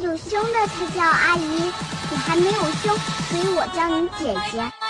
有胸的才叫阿姨你还没有胸所以我叫你姐姐。